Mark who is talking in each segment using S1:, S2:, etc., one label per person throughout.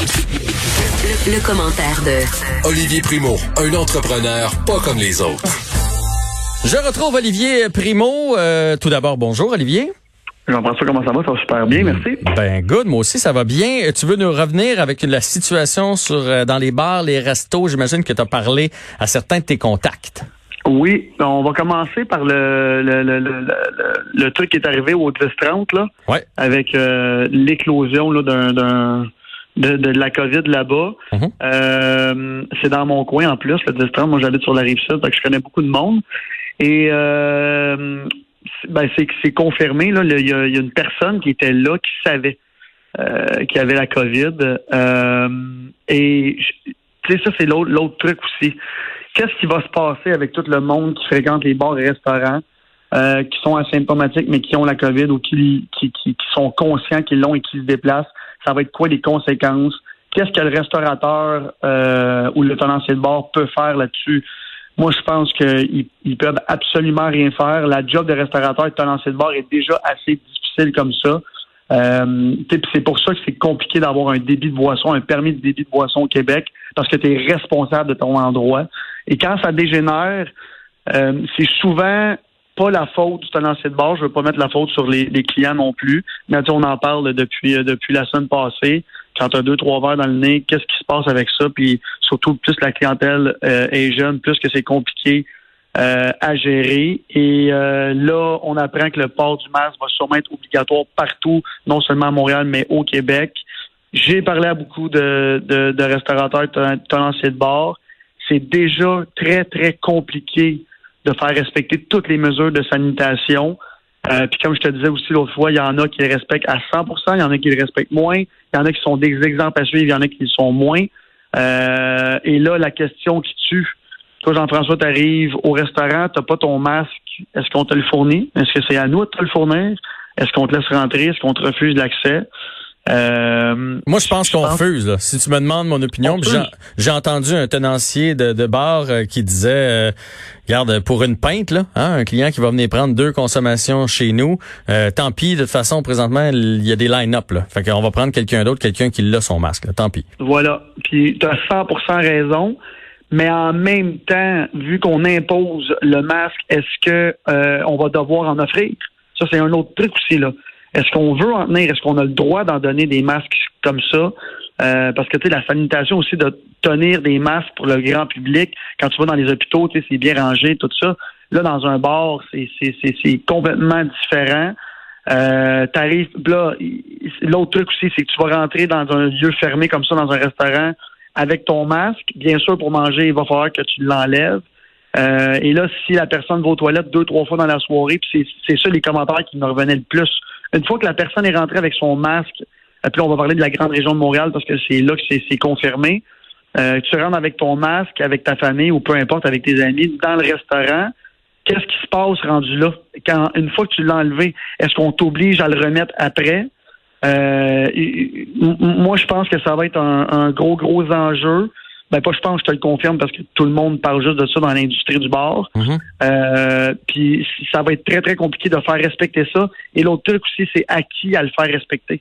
S1: Le, commentaire de
S2: Olivier Primo, un entrepreneur pas comme les autres.
S3: Je retrouve Olivier Primo. Euh, tout d'abord, bonjour Olivier.
S4: Jean-François, comment ça va? Ça va super bien, merci.
S3: Ben good, moi aussi ça va bien. Tu veux nous revenir avec la situation sur euh, dans les bars, les restos? J'imagine que tu as parlé à certains de tes contacts.
S4: Oui, on va commencer par le le, le, le, le truc qui est arrivé au 10-30, là.
S3: Ouais.
S4: Avec euh, l'éclosion là, d'un de, de, la COVID là-bas.
S3: Mhm.
S4: Euh, c'est dans mon coin en plus, le 10-30. Moi, j'habite sur la rive sud, donc je connais beaucoup de monde. Et euh, ben, c'est c'est confirmé, là. Il y, a, il y a une personne qui était là, qui savait euh, qu'il y avait la COVID. Euh, et tu sais, ça, c'est l'autre truc aussi qu'est-ce qui va se passer avec tout le monde qui fréquente les bars et restaurants, qui sont asymptomatiques mais qui ont la COVID ou qui, qui, qui, sont conscients qu'ils l'ont et qui se déplacent? Ça va être quoi les conséquences? Qu'est-ce que le restaurateur euh, ou le tenancier de bar peut faire là-dessus? Moi, je pense qu'ils ils peuvent absolument rien faire. La job de restaurateur et de tenancier de bar est déjà assez difficile comme ça. Euh, c'est pour ça que c'est compliqué d'avoir un débit de boisson, un permis de débit de boisson au Québec, parce que tu es responsable de ton endroit. Et quand ça dégénère, euh, c'est souvent pas la faute du tenancier de bord. Je veux pas mettre la faute sur les, clients non plus. Mais on en parle depuis euh, depuis la semaine passée. Quand tu as deux, trois verres dans le nez, qu'est-ce qui se passe avec ça? Puis surtout, plus la clientèle euh, est jeune, plus que c'est compliqué à gérer. Et là, on apprend que le port du masque va sûrement être obligatoire partout, non seulement à Montréal, mais au Québec. J'ai parlé à beaucoup de, de, de restaurateurs, tenanciers de bord c'est déjà très, très compliqué de faire respecter toutes les mesures de sanitation. Euh, puis comme je te disais aussi l'autre fois, il y en a qui les respectent à 100% il y en a qui les respectent moins, il y en a qui sont des exemples à suivre, il y en a qui le sont moins. Euh, et là, la question qui tue, toi Jean-François, tu arrives au restaurant, tu pas ton masque, est-ce qu'on te le fournit? Est-ce que c'est à nous de te le fournir? Est-ce qu'on te laisse rentrer? Est-ce qu'on te refuse l'accès?
S3: Euh, Moi, je pense qu'on refuse. Là. Si tu me demandes mon opinion, j'ai entendu un tenancier de, de bar euh, qui disait, euh, regarde, pour une pinte, là, hein, un client qui va venir prendre deux consommations chez nous, euh, tant pis. De toute façon, présentement, il y a des line-up. Là. Fait qu'on va prendre quelqu'un d'autre, quelqu'un qui l'a son masque. tant pis.
S4: Voilà. Puis tu as 100% raison. Mais en même temps, vu qu'on impose le masque, est-ce que on va devoir en offrir? Ça, c'est un autre truc aussi, là. Est-ce qu'on veut en tenir? Est-ce qu'on a le droit d'en donner des masques comme ça? Euh, parce que tu sais, la sanitation aussi de tenir des masques pour le grand public, quand tu vas dans les hôpitaux, tu sais, c'est bien rangé, tout ça. Là, dans un bar, c'est, complètement différent. Euh, t'arrives, là, l'autre truc aussi, c'est que tu vas rentrer dans un lieu fermé comme ça, dans un restaurant, avec ton masque. Bien sûr, pour manger, il va falloir que tu l'enlèves. Euh, et là, si la personne va aux toilettes deux, trois fois dans la soirée, puis c'est ça les commentaires qui me revenaient le plus une fois que la personne est rentrée avec son masque, euh, puis on va parler de la grande région de Montréal parce que c'est là que c'est confirmé. Euh, tu rentres avec ton masque, avec ta famille ou peu importe, avec tes amis, dans le restaurant. Qu'est-ce qui se passe rendu là? Quand une fois que tu l'as enlevé, est-ce qu'on t'oblige à le remettre après? Euh, moi, je pense que ça va être un gros, gros enjeu. Ben pas je pense, je te le confirme parce que tout le monde parle juste de ça dans l'industrie du bar.
S3: Mhm.
S4: euh, puis ça va être très très compliqué de faire respecter ça. Et l'autre truc aussi, c'est à qui à le faire respecter.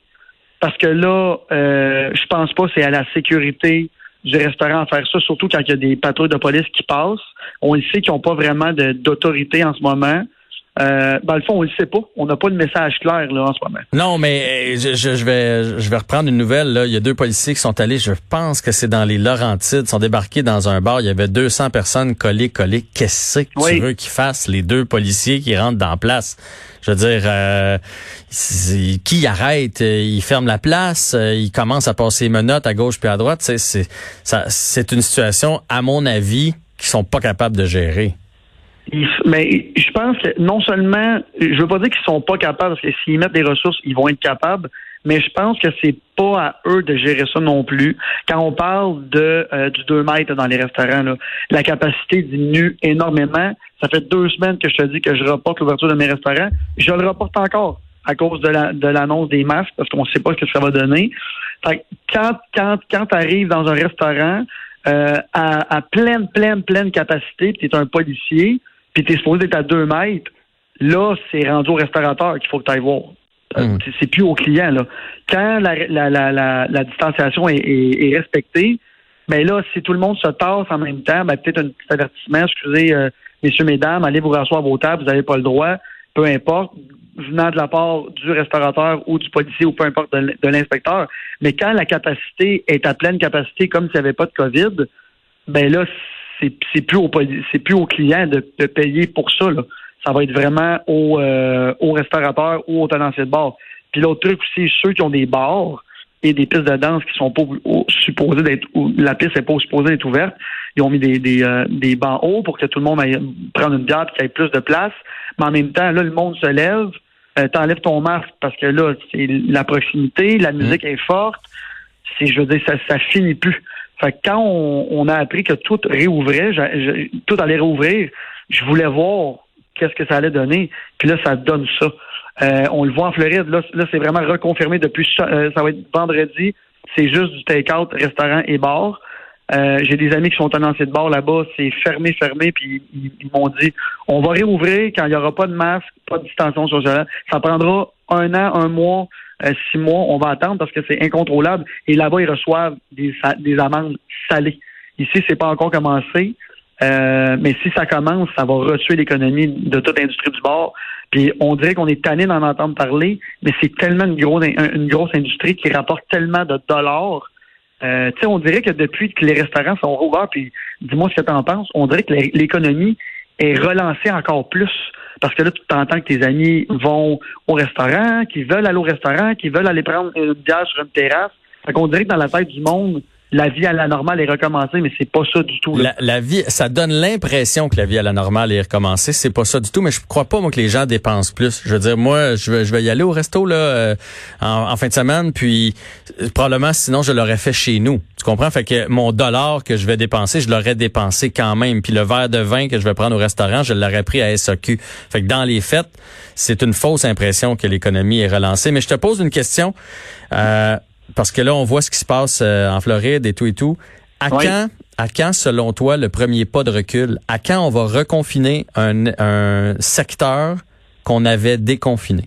S4: Parce que là, euh, je pense pas c'est à la sécurité du restaurant à faire ça, surtout quand il y a des patrouilles de police qui passent. On le sait qu'ils n'ont pas vraiment d'autorité en ce moment. Euh, dans le fond, on le sait pas. On n'a pas de message clair là en ce moment.
S3: Non, mais euh, je, je, vais je vais reprendre une nouvelle. Là. Il y a deux policiers qui sont allés, je pense que c'est dans les Laurentides, sont débarqués dans un bar. Il y avait 200 personnes collées, collées. Qu'est-ce que tu veux qu'ils fassent, les deux policiers qui rentrent dans la place? Je veux dire, euh, qui arrête? Ils ferment la place, euh, ils commencent à passer menottes à gauche puis à droite. C'est, c'est une situation, à mon avis, qu'ils sont pas capables de gérer
S4: mais je pense que non seulement, je veux pas dire qu'ils sont pas capables, parce que s'ils mettent des ressources, ils vont être capables, mais je pense que c'est pas à eux de gérer ça non plus. Quand on parle de euh, du 2 mètres dans les restaurants, là, la capacité diminue énormément. Ça fait deux semaines que je te dis que je reporte l'ouverture de mes restaurants. Je le reporte encore à cause de la de l'annonce des masques, parce qu'on sait pas ce que ça va donner. Fait quand quand quand tu arrives dans un restaurant euh, à, à pleine, pleine, pleine capacité, tu es un policier, puis tu es supposé être à deux mètres, là, c'est rendu au restaurateur qu'il faut que tu ailles voir. Mm. C'est plus au client. Là. Quand la, la, la, la, distanciation est, est, respectée, ben là, si tout le monde se tasse en même temps, ben peut-être un petit avertissement, excusez, euh, messieurs, mesdames, allez vous rasseoir à vos tables, vous n'avez pas le droit, peu importe, venant de la part du restaurateur ou du policier ou peu importe de l'inspecteur. Mais quand la capacité est à pleine capacité, comme s'il n'y avait pas de COVID, ben là, c'est plus au c'est plus au client de, de, payer pour ça. Là. Ça va être vraiment au, euh, au restaurateur ou au tenancier de bar. Puis l'autre truc aussi, ceux qui ont des bars et des pistes de danse qui sont pas supposées d'être la piste n'est pas supposée d'être ouverte, ils ont mis des, des, euh, des bancs hauts pour que tout le monde aille prendre une bière et qu'il y ait plus de place. Mais en même temps, là, le monde se lève, euh, t'enlèves ton masque parce que là, c'est la proximité, la musique est forte. C'est, je veux dire, ça, ça finit plus. Fait que quand on, a appris que tout réouvrait, tout allait réouvrir, je voulais voir qu'est-ce que ça allait donner. Puis là, ça donne ça. Euh, on le voit en Floride. Là, là c'est vraiment reconfirmé depuis euh, ça va être vendredi. C'est juste du take-out, restaurant et bar. Euh, j'ai des amis qui sont tenanciers de bar là-bas, c'est fermé, fermé, puis ils, m'ont dit on va réouvrir quand il n'y aura pas de masque, pas de distanciation sociale. Ça prendra un an, un mois, six mois, on va attendre parce que c'est incontrôlable. Et là-bas, ils reçoivent des, des amendes salées. Ici, c'est pas encore commencé. Euh, mais si ça commence, ça va retuer l'économie de toute l'industrie du bar. Puis on dirait qu'on est tanné d'en entendre parler, mais c'est tellement une grosse, une grosse industrie qui rapporte tellement de dollars. Euh, tu sais, on dirait que depuis que les restaurants sont rouverts, puis dis-moi ce que tu en penses, on dirait que l'économie est relancée encore plus. Parce que là, tu t'entends que tes amis vont au restaurant, qu'ils veulent aller au restaurant, qu'ils veulent aller prendre une bière sur une terrasse. Fait qu'on dirait que dans la tête du monde, la vie à la normale est recommencée, mais c'est pas ça du tout.
S3: La, vie, ça donne l'impression que la vie à la normale est recommencée. C'est pas ça du tout, mais je crois pas moi que les gens dépensent plus. Je veux dire, moi, je vais, je vais y aller au resto là euh, en, fin de semaine, puis euh, probablement sinon je l'aurais fait chez nous. Tu comprends? Fait que mon dollar que je vais dépenser, je l'aurais dépensé quand même. Puis le verre de vin que je vais prendre au restaurant, je l'aurais pris à SAQ. Fait que dans les fêtes, c'est une fausse impression que l'économie est relancée. Mais je te pose une question. Euh, parce que là, on voit ce qui se passe euh, en Floride et tout et tout. À quand, à quand, selon toi, le premier pas de recul? À quand on va reconfiner un, secteur qu'on avait déconfiné?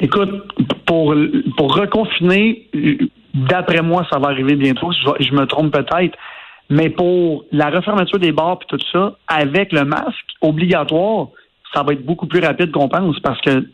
S4: Écoute, pour, pour reconfiner, d'après moi, ça va arriver bientôt. Je, je me trompe peut-être. Mais pour la refermeture des bars et tout ça, avec le masque obligatoire, ça va être beaucoup plus rapide qu'on pense parce que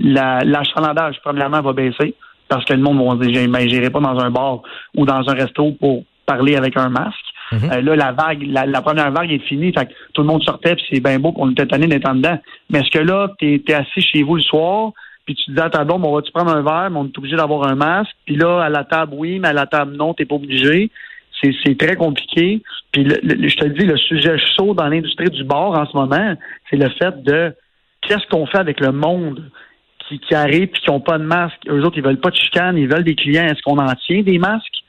S4: l'achalandage, premièrement, va baisser parce que le monde va dire ben, j'irai pas dans un bar ou dans un resto pour parler avec un masque. Mhm. Euh, là, la vague, la, première vague est finie. Fait que tout le monde sortait, puis c'est bien beau qu'on était tanné d'être en dedans. Mais est-ce que là, tu es, assis chez vous le soir, puis tu dis à ta blonde, on va-tu prendre un verre, mais on est obligé d'avoir un masque. Puis là, à la table, oui, mais à la table, non, t'es pas obligé. C'est très compliqué. Puis je te dis, le sujet chaud dans l'industrie du bar en ce moment, c'est le fait de qu'est-ce qu'on fait avec le monde? Qui, qui arrivent et qui n'ont pas de masque. Eux autres, ils veulent pas de chicane, ils veulent des clients. Est-ce qu'on en tient des masques?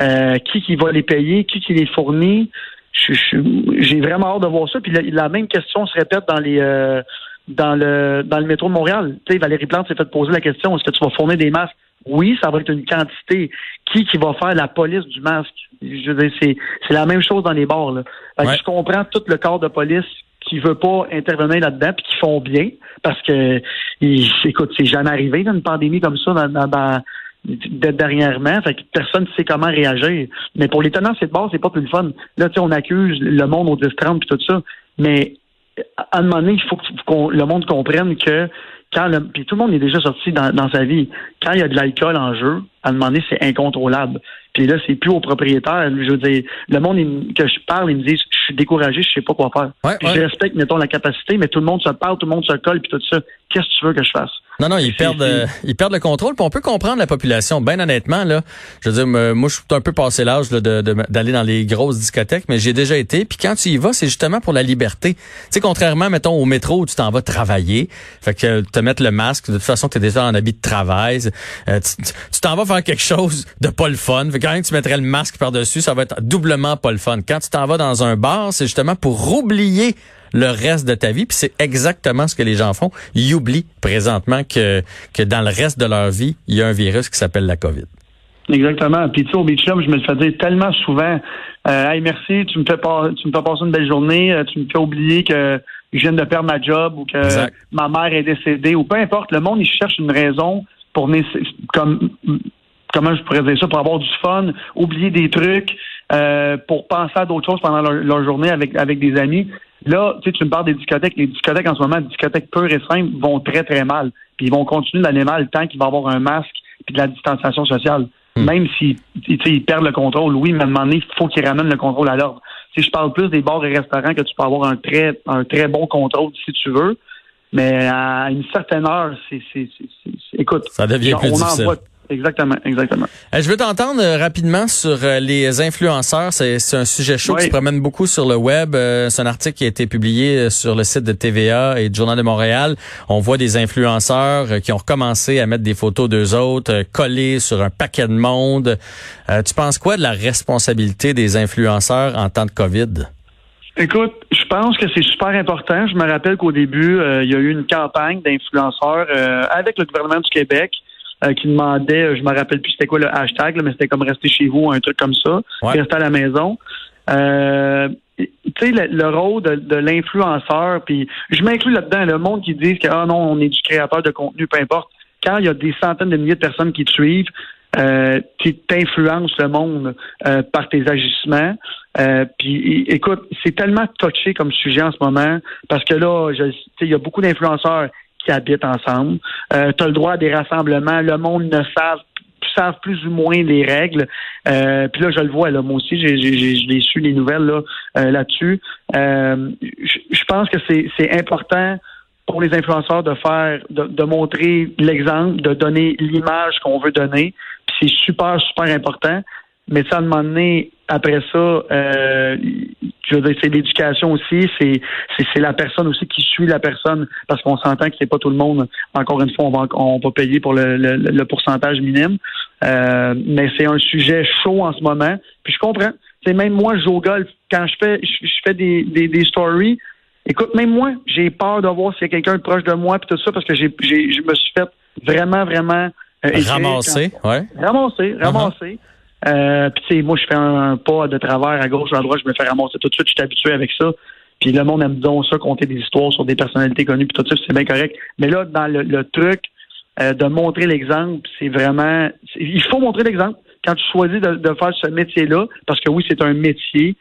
S4: Euh, qui qui va les payer? Qui qui les fournit? J'ai vraiment hâte de voir ça. Puis la, même question se répète dans les euh, dans le dans le métro de Montréal. Tu sais, Valérie Plante s'est fait poser la question est-ce que tu vas fournir des masques? Oui, ça va être une quantité. Qui qui va faire la police du masque? Je veux dire, c'est la même chose dans les bars. Là. Je comprends tout le corps de police qui veut pas intervenir là-dedans puis qui font bien parce que écoute c'est jamais arrivé dans une pandémie comme ça dans, dans, dernièrement. Fait que personne ne sait comment réagir. Mais pour les tenants c'est de base c'est pas plus le fun. Là tu sais on accuse le monde au 10 30 puis tout ça. Mais à un moment donné il faut que le monde comprenne que quand le, puis tout le monde est déjà sorti dans, dans sa vie. Quand il y a de l'alcool en jeu à un moment donné c'est incontrôlable puis là, c'est plus au propriétaire. Je veux dire, le monde que je parle, ils me disent, je suis découragé, je sais pas quoi faire. Je respecte, mettons, la capacité, mais tout le monde se parle, tout le monde se colle, puis tout ça. Qu'est-ce que tu veux que je fasse?
S3: Non, non, ils perdent, euh, ils perdent le contrôle. Puis on peut comprendre la population. Ben honnêtement, là, je veux dire, moi, je suis un peu passé l'âge d'aller dans les grosses discothèques, mais j'ai déjà été. Puis quand tu y vas, c'est justement pour la liberté. Tu sais, contrairement, mettons, au métro où tu t'en vas travailler, fait que te mettre le masque, de toute façon, tu es déjà en habit de travail. Euh, tu t'en vas faire quelque chose de pas le fun. Fait que quand tu mettrais le masque par-dessus, ça va être doublement pas le fun. Quand tu t'en vas dans un bar, c'est justement pour oublier le reste de ta vie. Puis c'est exactement ce que les gens font. Ils oublient présentement que, que dans le reste de leur vie, il y a un virus qui s'appelle la COVID.
S4: Exactement. Puis tu sais, au Beach Club, je me le fais dire tellement souvent. Euh, hey, merci, tu me fais pas, tu me fais passer une belle journée. Euh, tu me fais oublier que je viens de perdre ma job ou que ma mère est décédée ou peu importe. Le monde, il cherche une raison pour comme comment je pourrais dire ça, pour avoir du fun, oublier des trucs, euh, pour penser à d'autres choses pendant leur, journée avec, avec des amis. Là, tu sais, tu me parles des discothèques. Les discothèques en ce moment, les discothèques pures et simples vont très, très mal. Puis ils vont continuer d'aller mal tant qu'il va y avoir un masque puis de la distanciation sociale. Hmm. Même si ils perdent le contrôle, oui, mais à un moment donné, il faut qu'ils ramènent le contrôle à l'ordre. Si je parle plus des bars et restaurants que tu peux avoir un très un très bon contrôle si tu veux, mais à une certaine heure, c'est écoute,
S3: ça devient plus difficile.
S4: Exactement, exactement.
S3: Euh, je veux t'entendre euh, rapidement sur euh, les influenceurs. C'est un sujet chaud qui se promène beaucoup sur le web. C'est un article qui a été publié sur le site de TVA et du Journal de Montréal. On voit des influenceurs qui ont recommencé à mettre des photos d'eux autres collées sur un paquet de monde. tu penses quoi de la responsabilité des influenceurs en temps de COVID?
S4: Écoute, je pense que c'est super important. Je me rappelle qu'au début, il y a eu une campagne d'influenceurs avec le gouvernement du Québec euh, qui demandait, euh, je me rappelle plus c'était quoi le hashtag, mais c'était comme rester chez vous, un truc comme ça, rester à la maison. Euh, tu sais, le, rôle de, l'influenceur, puis je m'inclus là-dedans, le monde qui dit que ah non, on est du créateur de contenu, peu importe. Quand il y a des centaines de milliers de personnes qui te suivent, euh, tu influences le monde euh, par tes agissements. Euh, puis écoute, c'est tellement touché comme sujet en ce moment parce que là, il y a beaucoup d'influenceurs habitent ensemble. Euh, tu as le droit à des rassemblements. Le monde ne savent savent plus ou moins les règles. Euh, puis là, je le vois, là, moi aussi, j'ai, su les nouvelles là, euh, là-dessus. Je pense que c'est, important pour les influenceurs de faire, de, montrer l'exemple, de donner l'image qu'on veut donner. C'est super, super important. Mais ça, à un moment donné, après ça, euh, je veux dire, c'est l'éducation aussi, c'est, c'est, la personne aussi qui suit la personne, parce qu'on s'entend que c'est pas tout le monde. Encore une fois, on va, on va payer pour le, le, pourcentage minime. Euh, mais c'est un sujet chaud en ce moment. Puis je comprends. C'est même moi, je joue au golf. Quand je fais, je, fais des, des, des stories, écoute, même moi, j'ai peur de voir s'il y a quelqu'un proche de moi puis tout ça, parce que j'ai, j'ai, je me suis fait vraiment, vraiment
S3: euh, ramasser, ouais.
S4: Ramasser, ramasser. Euh, puis tu sais, moi, je fais un, pas de travers à gauche à droite, je me fais ramasser tout de suite, je suis habitué avec ça. Puis le monde aime donc ça, compter des histoires sur des personnalités connues, puis tout ça, c'est bien correct. Mais là, dans le, truc euh, de montrer l'exemple, c'est vraiment... Il faut montrer l'exemple quand tu choisis de, faire ce métier-là, parce que oui, c'est un métier.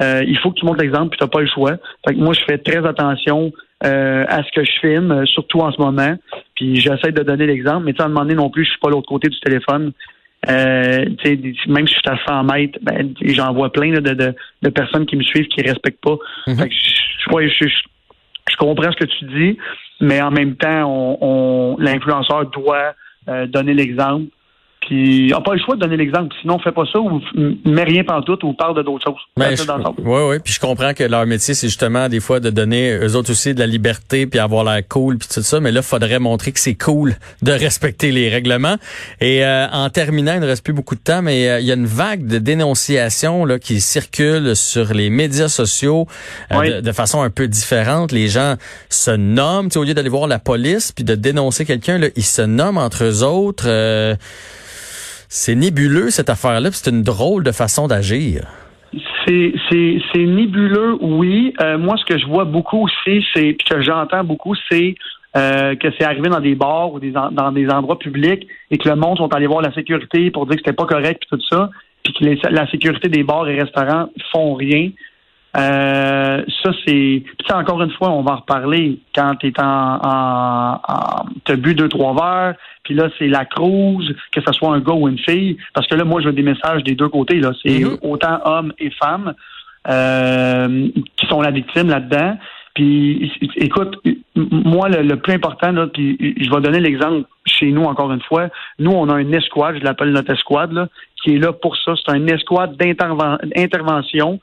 S4: Euh, il faut que tu montres l'exemple, puis tu n'as pas le choix. Fait que moi, je fais très attention à ce que je filme, surtout en ce moment. Puis j'essaie de donner l'exemple, mais tu à un moment donné non plus, je suis pas l'autre côté du téléphone. Euh, même si je suis à 100 mètres, ben, j'en vois plein de, de, de, personnes qui me suivent qui respectent pas. Mhm. je, je, comprends ce que tu dis, mais en même temps, on, on l'influenceur doit euh, donner l'exemple puis, n'a pas le choix de donner l'exemple. Sinon, on fait pas ça ou met rien tout ou parle de d'autres choses.
S3: Ben, oui, oui. Puis je comprends que leur métier, c'est justement des fois de donner eux autres aussi de la liberté puis avoir l'air cool puis tout ça. Mais là, il faudrait montrer que c'est cool de respecter les règlements. Et euh, en terminant, il ne reste plus beaucoup de temps, mais euh, il y a une vague de dénonciations là, qui circule sur les médias sociaux euh, de, façon un peu différente. Les gens se nomment, au lieu d'aller voir la police puis de dénoncer quelqu'un, ils se nomment entre eux autres. C'est nébuleux cette affaire-là, c'est une drôle de façon d'agir.
S4: C'est, nébuleux, oui. Euh, moi, ce que je vois beaucoup aussi, c'est que j'entends beaucoup, c'est euh, que c'est arrivé dans des bars ou dans des endroits publics et que le monde sont allés voir la sécurité pour dire que c'était pas correct et tout ça, puis que la sécurité des bars et restaurants font rien. Euh, ça, c'est. Puis encore une fois, on va en reparler quand tu es en, en, en bu deux, trois verres, puis là, c'est la cruise, que ce soit un gars ou une fille. Parce que là, moi, je veux des messages des deux côtés. là. C'est mm-hmm. autant hommes et femmes euh, qui sont la victime là-dedans. Puis écoute, moi, le, plus important, là, puis je vais donner l'exemple chez nous encore une fois. Nous, on a une escouade, je l'appelle notre escouade, là, qui est là pour ça. C'est un escouade d'intervention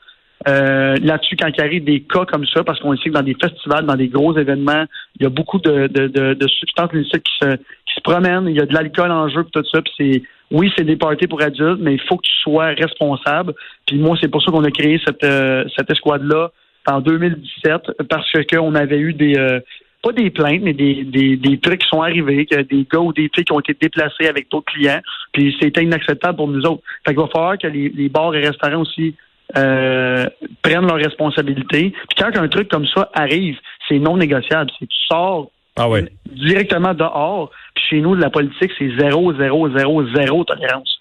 S4: euh, là-dessus, quand il arrive des cas comme ça, parce qu'on sait que dans des festivals, dans des gros événements, il y a beaucoup de, de, de, de substances illicites qui se, qui se promènent, il y a de l'alcool en jeu, tout ça, puis c'est oui, c'est des parties pour adultes, mais il faut que tu sois responsable. Puis moi, c'est pour ça qu'on a créé cette, euh, cette escouade-là en 2017, parce qu'on avait eu des euh, pas des plaintes, mais des, des, des trucs qui sont arrivés, que des gars ou des filles qui ont été déplacés avec d'autres clients, puis c'était inacceptable pour nous autres. Fait qu'il va falloir que les, les bars et restaurants aussi euh, prennent leurs responsabilités. Puis quand un truc comme ça arrive, c'est non négociable. C'est tu sors
S3: ah
S4: directement dehors. Puis chez nous, la politique, c'est zéro, zéro, zéro, zéro tolérance.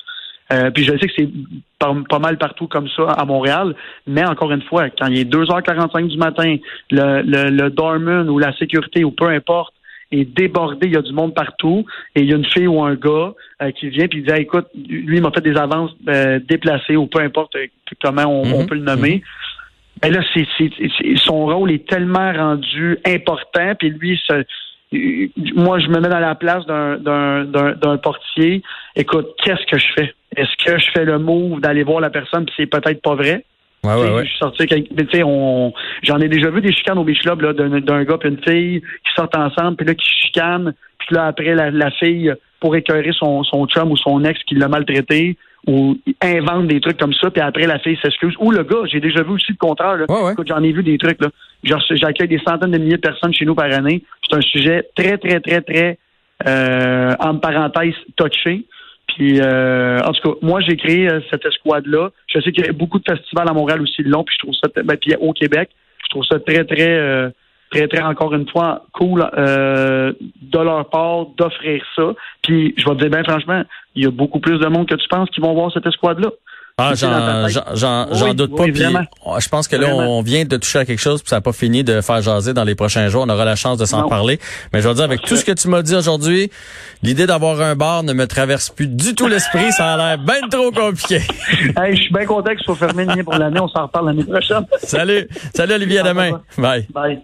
S4: Euh, puis je sais que c'est pas, mal partout comme ça à Montréal, mais encore une fois, quand il est 2h45 du matin, le, le, le dorman ou la sécurité ou peu importe est débordé, il y a du monde partout, et il y a une fille ou un gars euh, qui vient puis dit écoute, lui il m'a fait des avances euh, déplacées ou peu importe comment on, mhm. peut le nommer. Mhm. Ben là, c'est, son rôle est tellement rendu important, puis lui, se, moi, je me mets dans la place d'un portier. Écoute, qu'est-ce que je fais? Est-ce que je fais le move d'aller voir la personne puis c'est peut-être pas vrai?
S3: Ouais, ouais, ouais.
S4: Je suis sorti tu on, j'en ai déjà vu des chicanes au beach club, là, d'un, gars et une fille qui sortent ensemble, puis là, qui chicanent, puis là, après, la, fille, pour écœurer son, son chum ou son ex qui l'a maltraité, ou invente des trucs comme ça, puis après la fille s'excuse. Ou le gars, j'ai déjà vu aussi le contraire. Là. j'en ai vu des trucs. Là. J'accueille des centaines de milliers de personnes chez nous par année. C'est un sujet très, très, très, très, euh, en parenthèse, touché. Puis, euh, en tout cas, moi, j'ai créé euh, cette escouade-là. Je sais qu'il y a beaucoup de festivals à Montréal aussi long, puis je trouve ça, ben, puis au Québec, je trouve ça très, très, euh, très, très, encore une fois, cool euh, de leur part d'offrir ça. Puis, je vais te dire bien franchement, il y a beaucoup plus de monde que tu penses qui vont voir cette escouade-là.
S3: Ah, j'en doute pas. je pense que là, on vient de toucher à quelque chose, puis ça n'a pas fini de faire jaser dans les prochains jours. On aura la chance de s'en parler. Mais je veux dire, avec tout ce que tu m'as dit aujourd'hui, l'idée d'avoir un bar ne me traverse plus du tout l'esprit. Ça a l'air bien trop compliqué.
S4: je suis bien content que ce soit fermé pour l'année. On s'en reparle l'année prochaine.
S3: Salut. Salut, Olivier. À demain. Bye.
S4: Bye.